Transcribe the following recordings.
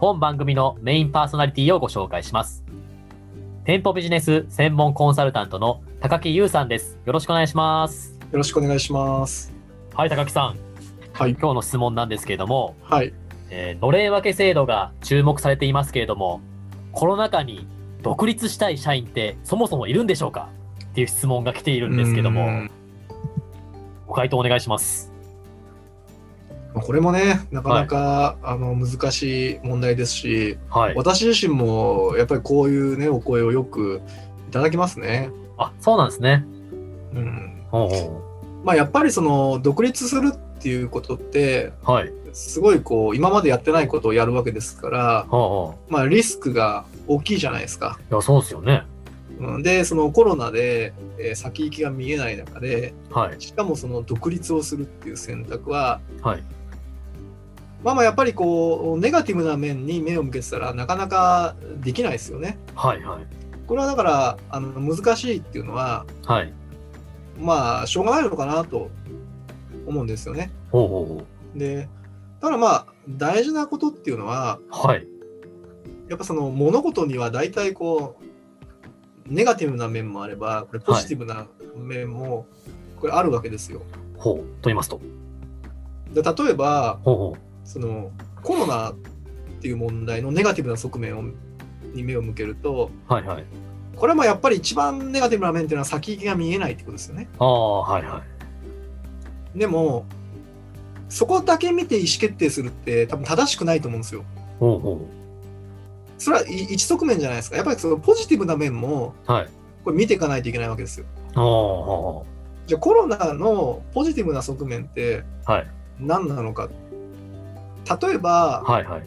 本番組のメインパーソナリティをご紹介します。店舗ビジネス専門コンサルタントの高木優さんです。よろしくお願いします。よろしくお願いします。はい、高木さん。はい。今日の質問なんですけれども、はい。えーのれん分け制度が注目されていますけれども、コロナ禍に独立したい社員ってそもそもいるんでしょうか？っていう質問が来ているんですけども、ご回答お願いします。これもね、なかなか、あの難しい問題ですし、はい。私自身もやっぱりこういうね、お声をよくいただきますね。あ、そうなんですね。うん。ほうほまあやっぱりその独立するっていうことって、うはい。すごいこう、今までやってないことをやるわけですから、ほうほうまあリスクが大きいじゃないですか。いや、そうですよね。うんで、そのコロナで、えー先行きが見えない中で、はい。しかもその独立をするっていう選択は、はい。まあまあやっぱりこうネガティブな面に目を向けてたらなかなかできないですよね。はい。はい。これはだからあの難しいっていうのははい。まあしょうがないのかなと思うんですよね。ほうほうほでただまあ大事なことっていうのはう。はい。やっぱその物事には大体こうネガティブな面もあればこれポジティブな面もこれあるわけですよ。ほう。と言いますと。で例えばほうほそのコロナっていう問題のネガティブな側面をに目を向けるとう。はい。はい。これもやっぱり一番ネガティブな面っていうのは先行きが見えないってことですよね。ああ、はい。はい。でも、そこだけ見て意思決定するって多分正しくないと思うんですよ。ほうほそれはい一側面じゃないですか。やっぱりそのポジティブな面もう。はい。これ見ていかないといけないわけですよ。ああ、はじゃあコロナのポジティブな側面ってあはい。何なのか。例えば、はい。はい。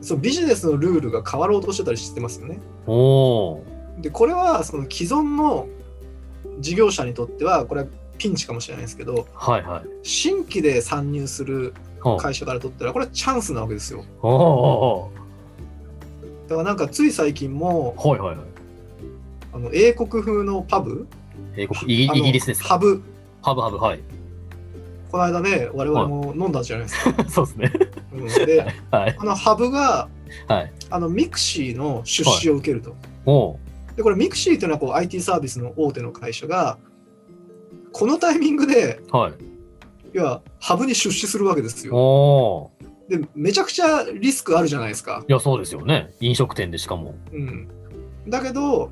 そのビジネスのルールが変わろうとしてたりしてますよね。で、これはその既存の事業者にとっては、これはピンチかもしれないですけど、はい。はい。新規で参入する。会社からとったら、これはチャンスなわけですよ。おお。だからなんかつい最近も、はい。はい。はい。あの英国風のパブ？英国、イギリスですか？ハブ。ハブハブ、はい。この間ね、我々も飲んだじゃないですか。そうですね。うん、で、はい。あのハブが、はい。あのミクシーの出資を受けると。おお。で、これミクシーというのはこう IT サービスの大手の会社が、このタイミングで、はい。要はハブに出資するわけですよ。で、めちゃくちゃリスクあるじゃないですか。いや、そうですよね。飲食店でしかも。うん。だけど、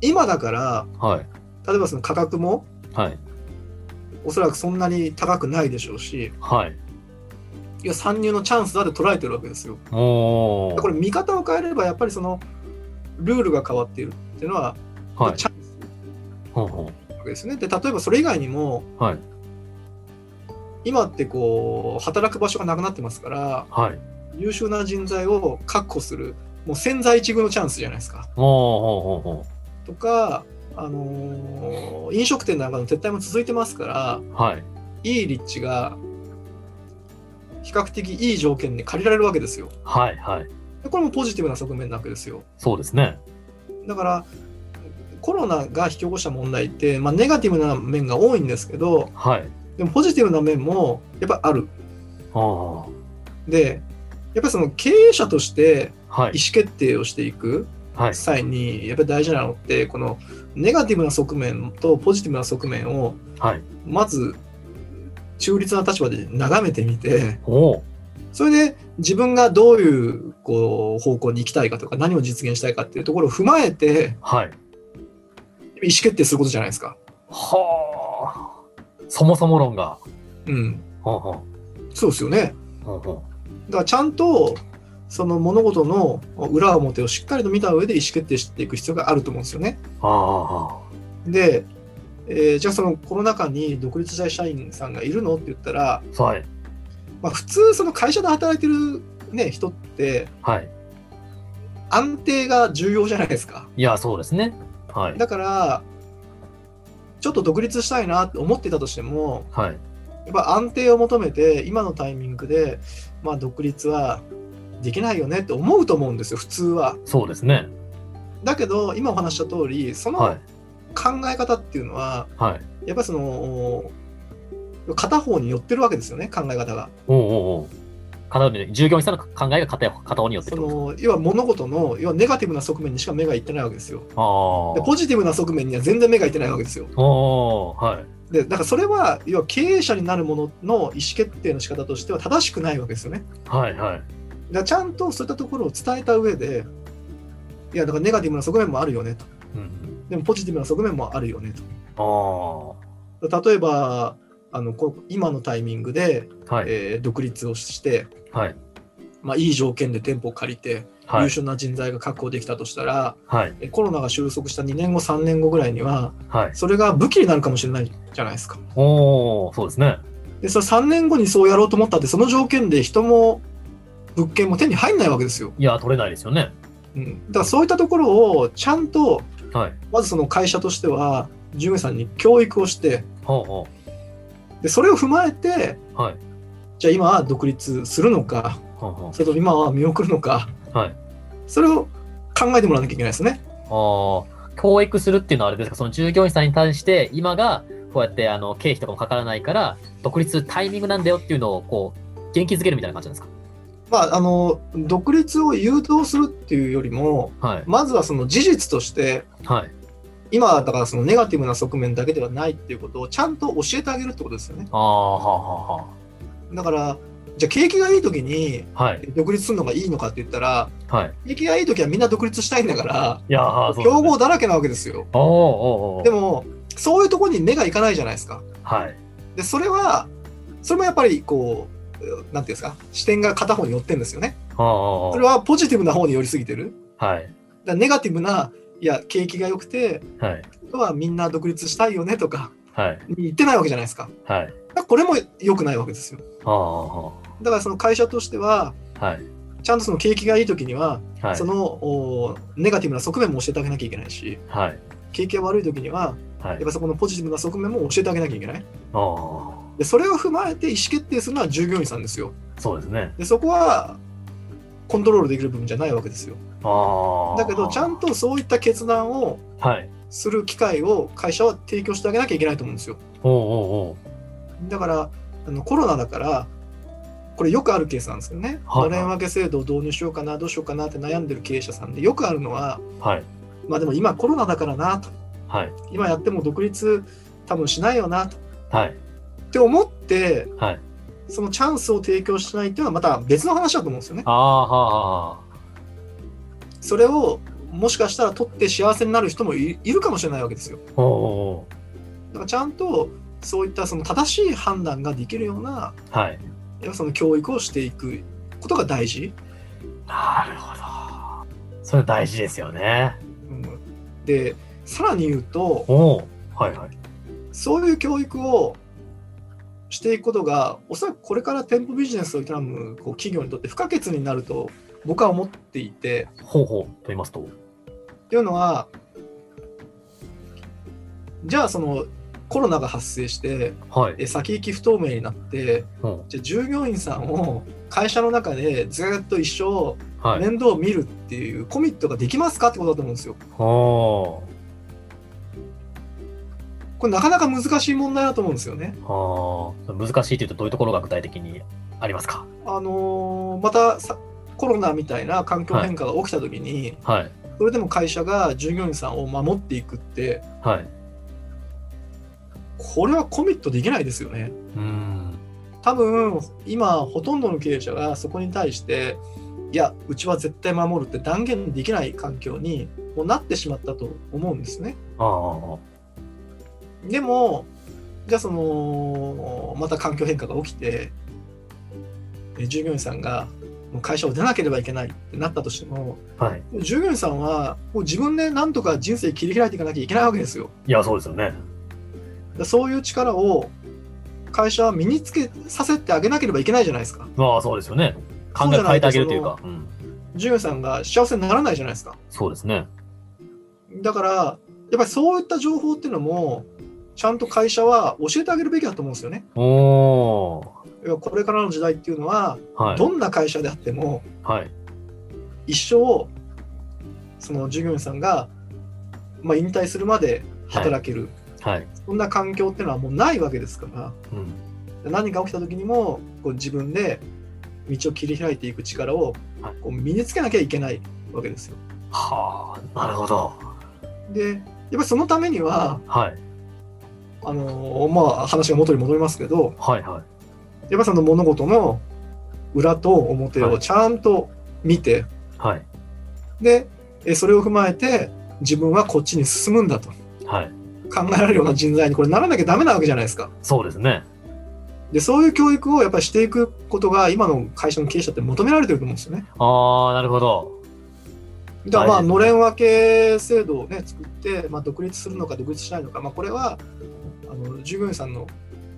今だから、はい。例えばその価格もはい。おそらくそんなに高くないでしょうし、はい。いや参入のチャンスだって捉えてるわけですよ。これ見方を変えればやっぱりそのルールが変わっているっていうのは、はい。チャンスなわけですよね。で例えばそれ以外にもう。はい。今ってこう働く場所がなくなってますからはい。優秀な人材を確保するもう千載一遇のチャンスじゃないですか。とか、あのー飲食店なんかの撤退も続いてますからう。はい。いい立地が比較的いい条件で借りられるわけですよ。はい。はい。でこれもポジティブな側面なわけですよ。そうですね。だからコロナが引き起こした問題って、まあ、ネガティブな面が多いんですけどはい。でもポジティブな面もやっぱある。ああ。でやっぱりその経営者としてはい意。思決定をしていくはい。際にやっぱり大事なのってこのネガティブな側面とポジティブな側面をはい。まず中立な立場で眺めてみて。それで自分がどういうこう方向に行きたいかとか何を実現したいかっていうところを踏まえてはい。意思決定することじゃないですか。はあ。そもそも論が。うん。ほうほそうですよね。う。ほうほだからちゃんとその物事の裏表をしっかりと見た上で意思決定していく必要があると思うんですよね。で、えーじゃあそのコロナ禍に独立した社員さんがいるのって言ったら、はい。まあ、普通その会社で働いてる、ね、人ってはい。安定が重要じゃないですか。いや、そうですね。はい。だからちょっと独立したいなって思ってたとしてもはい。やっぱ安定を求めて今のタイミングで、まあ、独立はできないよねって思うと思うんですよ普通は。そうですね。だけど今お話しした通りそのはい。考え方っていうのは、はい。やっぱりその片方に寄ってるわけですよね考え方が。おうおう。片方に従業員さんの考えが片片方によってそると。の要は物事の要はネガティブな側面にしか目がいってないわけですよ。でポジティブな側面には全然目がいってないわけですよ。おおはい。でだからそれは要は経営者になるものの意思決定の仕方としては正しくないわけですよね。はいはい。だちゃんとそういったところを伝えた上でいやだからネガティブな側面もあるよねと。うん。でもポジティブな側面もあるよねああ。と。例えばあのこ今のタイミングで、はい。えー独立をして、はい。まあ、いい条件で店舗を借りて、はい。優秀な人材が確保できたとしたらはい。えコロナが収束した2年後3年後ぐらいにははい。それが武器になるかもしれないじゃないですか。おおそうですね。でそれ3年後にそうやろうと思ったってその条件で人も物件も手に入んないわけですよ。いや、取れないですよね。うん、だからそういったところをちゃんとはい。まずその会社としては従業員さんに教育をしてほうほでそれを踏まえてう。はい。じゃあ今は独立するのかほうほそれとも今は見送るのかう。はい。それを考えてもらわなきゃいけないですね。ああ、教育するっていうのはあれですか、その従業員さんに対して、今がこうやってあの経費とかもかからないから、独立タイミングなんだよっていうのを、こう、元気づけるみたいな感じなんですまあ、あの独立を誘導するっていうよりもかはい。まずはその事実としてはい。今だからそのネガティブな側面だけではないっていうことをちゃんと教えてあげるってことですよね。ああ、はあ、はだからじゃあ景気がいい時に。独立するのがいいのかって言ったらはい。景気がいい時はみんな独立したいんだからいや競合だらけなわけですよ。おでもそういうところに目がいかないじゃないですか。はい。でそれはそれもやっぱりこうなんていうんですか？視点が片方に寄ってるんですよね。それはポジティブな方に寄りすぎてる。はい。だからネガティブないや景気が良くてはい。人はみんな独立したいよねとかはい。言ってないわけじゃないですか。はい。これも良くないわけですよ。だからその会社としてはあ。はい。ちゃんとその景気がいい時には、はいそ。のおネガティブな側面も教えてあげなきゃいけないしはい。景気が悪い時にははいやっ。ぱそこのポジティブな側面も教えてあげなきゃいけない。ああ、でそれを踏まえて意思決定するのは従業員さんですよ。そうですね。でそこはコントロールできる部分じゃないわけですよ。ああ。だけどちゃんとそういった決断をはい。する機会を会社は提供してあげなきゃいけないと思うんですよ。おうおうだからあのコロナだからこれよくあるケースなんですけどね、のれん分け制度を導入しようかなどうしようかなって悩んでる経営者さんでよくあるのははい。まあでも今コロナだからなとはい。今やっても独立多分しないよなとはい。って思ってはい。そのチャンスを提供しないっていうのはまた別の話だと思うんですよね。ああ、はあ、はそれをもしかしたら取って幸せになる人もいいるかもしれないわけですよ。だからちゃんとそういったその正しい判断ができるようなうはい。やっぱその教育をしていくことが大事。なるほど。それ大事ですよね。うんでさらに言うとおお。はいはい。そういう教育をしていくことがおそらくこれから店舗ビジネスを営むこう企業にとって不可欠になると僕は思っていてほうほうと言いますと。っていうのはじゃあそのコロナが発生してはい。え先行き不透明になってうんじゃあ従業員さんを会社の中でずっと一生はい。面倒を見るっていうコミットができますかってことだと思うんですよ。おーこれなかなか難しい問題だと思うんですよね。ああ。難しいというとどういうところが具体的にありますか？あのーまたさコロナみたいな環境変化が起きた時に、はい。それでも会社が従業員さんを守っていくってはい。これはコミットできないですよね。うーん。多分今ほとんどの経営者がそこに対していやうちは絶対守るって断言できない環境にもうなってしまったと思うんですね。ああ。でもじゃあそのまた環境変化が起きてえ従業員さんがもう会社を出なければいけないってなったとしてもはい。従業員さんはもう自分でなんとか人生切り開いていかなきゃいけないわけですよ。いや、そうですよね。でそういう力を会社は身につけさせてあげなければいけないじゃないですか。まあ、そうですよね。考え変えてあげるというか。うん。従業員さんが幸せにならないじゃないですか。そうですね。だから、やっぱりそういった情報っていうのも、ちゃんと会社は教えてあげるべきだと思うんですよね。おこれからの時代っていうのは、はい。どんな会社であっても、はい。一生、その従業員さんが、まあ、引退するまで働ける、はい。そんな環境っていうのはもうないわけですから、うん。何か起きた時にもこう自分で道を切り開いていく力をはいこう身につけなきゃいけないわけですよ。はあ、なるほど。で、やっぱりそのためには、はい。あのまあ、話が元に戻りますけど、はいはい。やっぱその物事の裏と表をはいちゃんと見て、はい。で、えそれを踏まえて自分はこっちに進むんだとはい。考えられるような人材にこれならなきゃダメなわけじゃないですか。そうですね。で、そういう教育をやっぱりしていくことが今の会社の経営者って求められてると思うんですよね。ああ、なるほど。だからまあ、のれん分け制度をね、作って、まあ、独立するのか独立しないのか、まあ、これはあの従業員さんの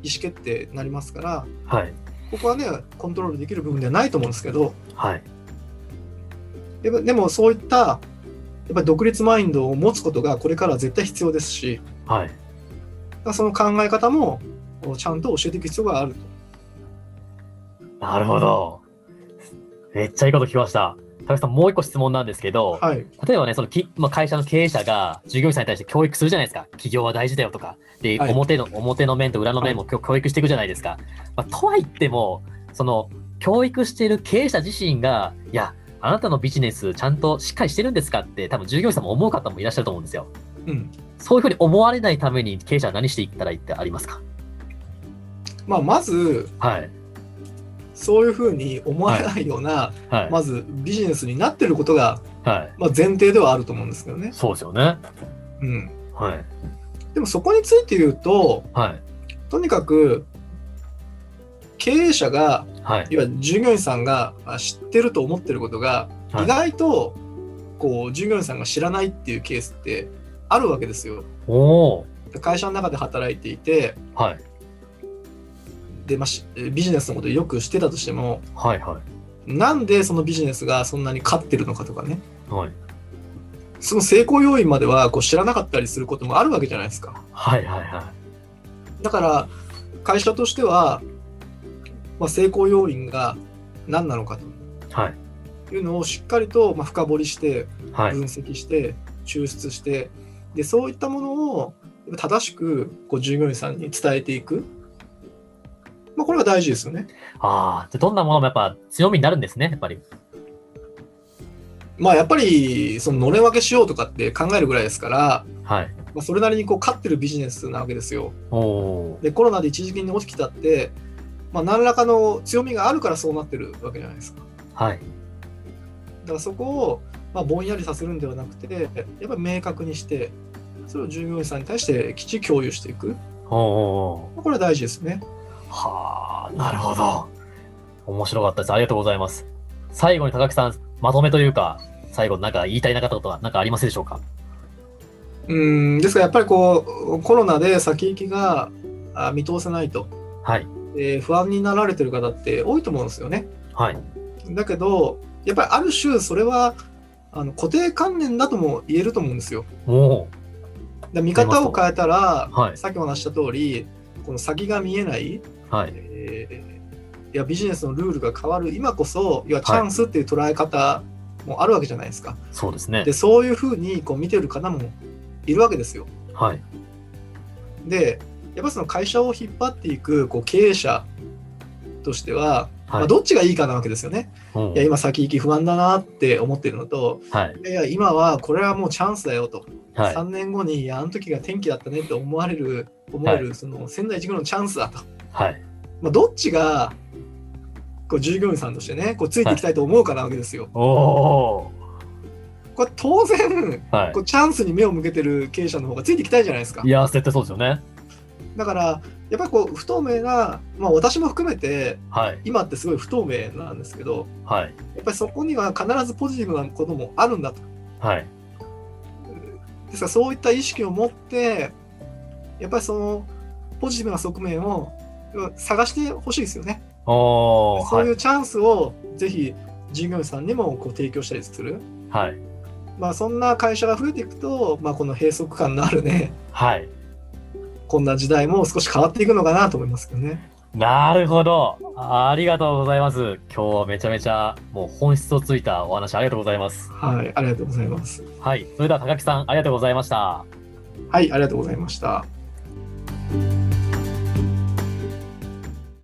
意思決定になりますから、はい。ここはね、コントロールできる部分ではないと思うんですけど、はい。でもでもそういったやっぱり独立マインドを持つことがこれからは絶対必要ですし、はい。その考え方もちゃんと教えていく必要があると。なるほど。めっちゃいいこと聞きました。高橋さん、もう一個質問なんですけど、はい。例えばね、そのき、まあ、会社の経営者が従業員さんに対して教育するじゃないですか。企業は大事だよとか。で、はい表の、表の面と裏の面も教教育していくじゃないですか。まあ、とは言っても、その、教育している経営者自身が、いや、あなたのビジネスちゃんとしっかりしてるんですかって、多分従業員さんも思う方もいらっしゃると思うんですよ。うん。そういうふうに思われないために経営者は何していったらいいってありますか？まあ、まず、はい。そういうふうに思われないような、はい。まずビジネスになってることが、はい。まあ、前提ではあると思うんですけどね。そうですよね。うん。はい。でもそこについて言うと、はい。とにかく経営者が、はい。いわゆる従業員さんがあ知ってると思ってることが、はい意外とこう従業員さんが知らないっていうケースってあるわけですよ。おお。会社の中で働いていて、はい。でまあ、しビジネスのことをよく知ってたとしても、はい。はなんでそのビジネスがそんなに勝ってるのかとかね、い。はい。その成功要因まではこう知らなかったりすることもあるわけじゃないですか。はい。はい。はだから会社としては、まあ、成功要因が何なのかとい。はい。いうのをしっかりとまあ深掘りしてはい。分析して抽出してでそういったものを正しくこう従業員さんに伝えていく、まあ、これが大事ですよね。ああ、どんなものもやっぱ強みになるんですね、やっぱり。まあやっぱりそののれん分けしようとかって考えるぐらいですから、はい。まあ、それなりにこう勝ってるビジネスなわけですよ。おお。でコロナで一時金に落ちてきたって、まあ、何らかの強みがあるからそうなってるわけじゃないですか。はい。だからそこを、まあ、ぼんやりさせるんではなくて、やっぱり明確にして、それを従業員さんに対してきっちり共有していく。おお。まあこれは大事ですね。はあ、なるほど。面白かったです。ありがとうございます。最後に高木さん、まとめというか、最後なんか言いたいなかったことは何かありますでしょうか？うんですからやっぱりこうコロナで先行きがあ見通せないと、はい。えー不安になられてる方って多いと思うんですよね。はい。だけど、やっぱりある種それはあの固定観念だとも言えると思うんですよ。おお。で見方を変えたら、はいさっきお話しした通り、この先が見えない、はい。えーいやビジネスのルールが変わる今こそ、いやチャンスっていう捉え方もあるわけじゃないですか。そうですねで、。そういうふうにこう見てる方もいるわけですよ。はい。で、やっぱその会社を引っ張っていくこう経営者としては、まあ、はい。どっちがいいかなわけですよね。おいや、今先行き不安だなって思ってるのと、はい。いや、今はこれはもうチャンスだよと。はい。3年後に、いや、あの時が天気だったねって思われる、思える、その仙台一遇のチャンスだと。はい。まあ、どっちがこう従業員さんとしてねこうついていきたいと思うかなわけですよ。おおこれ当然ー。はいこ。うチャンスに目を向けてる経営者の方がついていきたいじゃないですかい。やー、絶対そうですよね。だからやっぱりこう不透明な、まあ、私も含めてはい。今ってすごい不透明なんですけどはい。やっぱりそこには必ずポジティブなこともあるんだと。はい。ですからそういった意識を持ってやっぱりそのポジティブな側面を探してほしいですよね。そういうチャンスをぜひ従業員さんにもこう提供したりする。はい。まあそんな会社が増えていくと、まあ、この閉塞感のあるねはい。こんな時代も少し変わっていくのかなと思いますけどね。なるほど。あありがとうございます。今日はめちゃめちゃもう本質をついたお話ありがとうございます。はい、ありがとうございます。はい。それでは高木さんありがとうございました。はい、ありがとうございました。Thank you